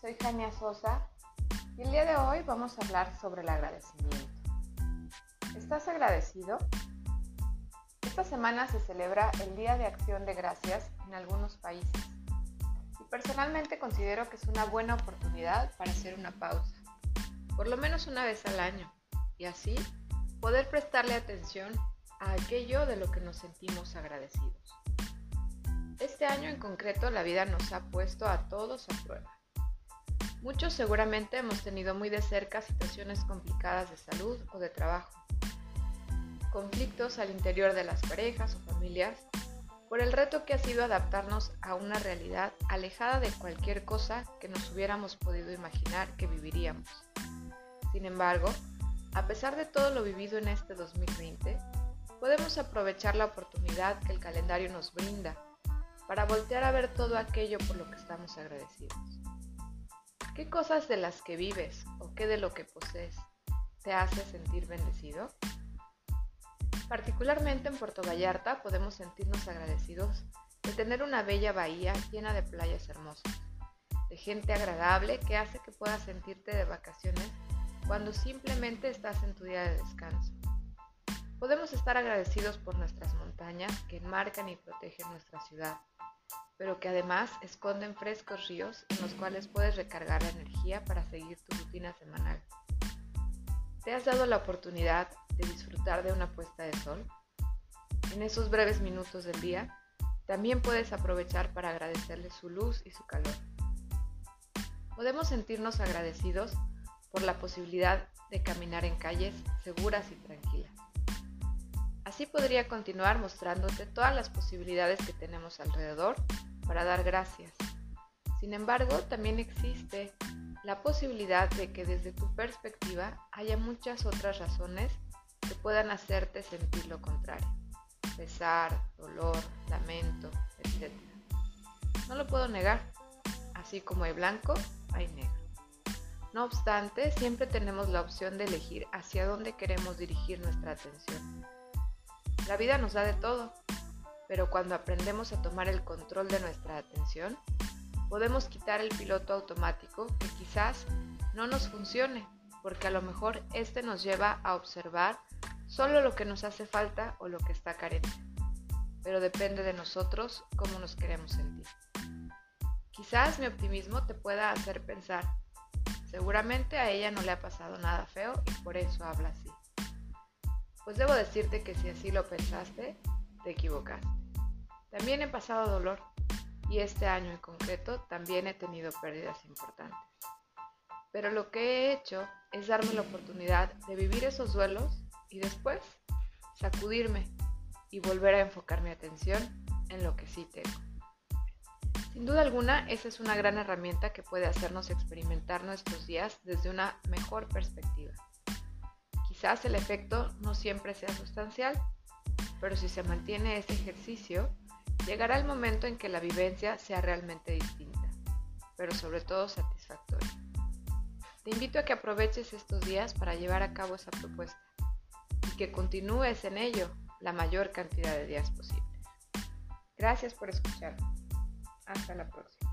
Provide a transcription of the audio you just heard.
soy Jania Sosa y el día de hoy vamos a hablar sobre el agradecimiento. ¿Estás agradecido? Esta semana se celebra el Día de Acción de Gracias en algunos países y personalmente considero que es una buena oportunidad para hacer una pausa, por lo menos una vez al año, y así poder prestarle atención a aquello de lo que nos sentimos agradecidos. Este año en concreto la vida nos ha puesto a todos a prueba. Muchos seguramente hemos tenido muy de cerca situaciones complicadas de salud o de trabajo, conflictos al interior de las parejas o familias, por el reto que ha sido adaptarnos a una realidad alejada de cualquier cosa que nos hubiéramos podido imaginar que viviríamos. Sin embargo, a pesar de todo lo vivido en este 2020, podemos aprovechar la oportunidad que el calendario nos brinda para voltear a ver todo aquello por lo que estamos agradecidos. ¿Qué cosas de las que vives o qué de lo que posees te hace sentir bendecido? Particularmente en Puerto Vallarta podemos sentirnos agradecidos de tener una bella bahía llena de playas hermosas, de gente agradable que hace que puedas sentirte de vacaciones cuando simplemente estás en tu día de descanso. Podemos estar agradecidos por nuestras montañas que enmarcan y protegen nuestra ciudad, pero que además esconden frescos ríos en los cuales puedes recargar la energía para seguir tu rutina semanal. ¿Te has dado la oportunidad de disfrutar de una puesta de sol? En esos breves minutos del día, también puedes aprovechar para agradecerle su luz y su calor. Podemos sentirnos agradecidos por la posibilidad de caminar en calles seguras y tranquilas. Así podría continuar mostrándote todas las posibilidades que tenemos alrededor para dar gracias. Sin embargo, también existe la posibilidad de que desde tu perspectiva haya muchas otras razones que puedan hacerte sentir lo contrario. Pesar, dolor, lamento, etc. No lo puedo negar. Así como hay blanco, hay negro. No obstante, siempre tenemos la opción de elegir hacia dónde queremos dirigir nuestra atención. La vida nos da de todo, pero cuando aprendemos a tomar el control de nuestra atención, podemos quitar el piloto automático que quizás no nos funcione, porque a lo mejor este nos lleva a observar solo lo que nos hace falta o lo que está carente. Pero depende de nosotros cómo nos queremos sentir. Quizás mi optimismo te pueda hacer pensar, seguramente a ella no le ha pasado nada feo y por eso habla así. Pues debo decirte que si así lo pensaste, te equivocaste. También he pasado dolor y este año en concreto también he tenido pérdidas importantes. Pero lo que he hecho es darme la oportunidad de vivir esos duelos y después sacudirme y volver a enfocar mi atención en lo que sí tengo. Sin duda alguna, esa es una gran herramienta que puede hacernos experimentar nuestros días desde una mejor perspectiva. Quizás el efecto no siempre sea sustancial, pero si se mantiene ese ejercicio, Llegará el momento en que la vivencia sea realmente distinta, pero sobre todo satisfactoria. Te invito a que aproveches estos días para llevar a cabo esa propuesta y que continúes en ello la mayor cantidad de días posibles. Gracias por escucharme. Hasta la próxima.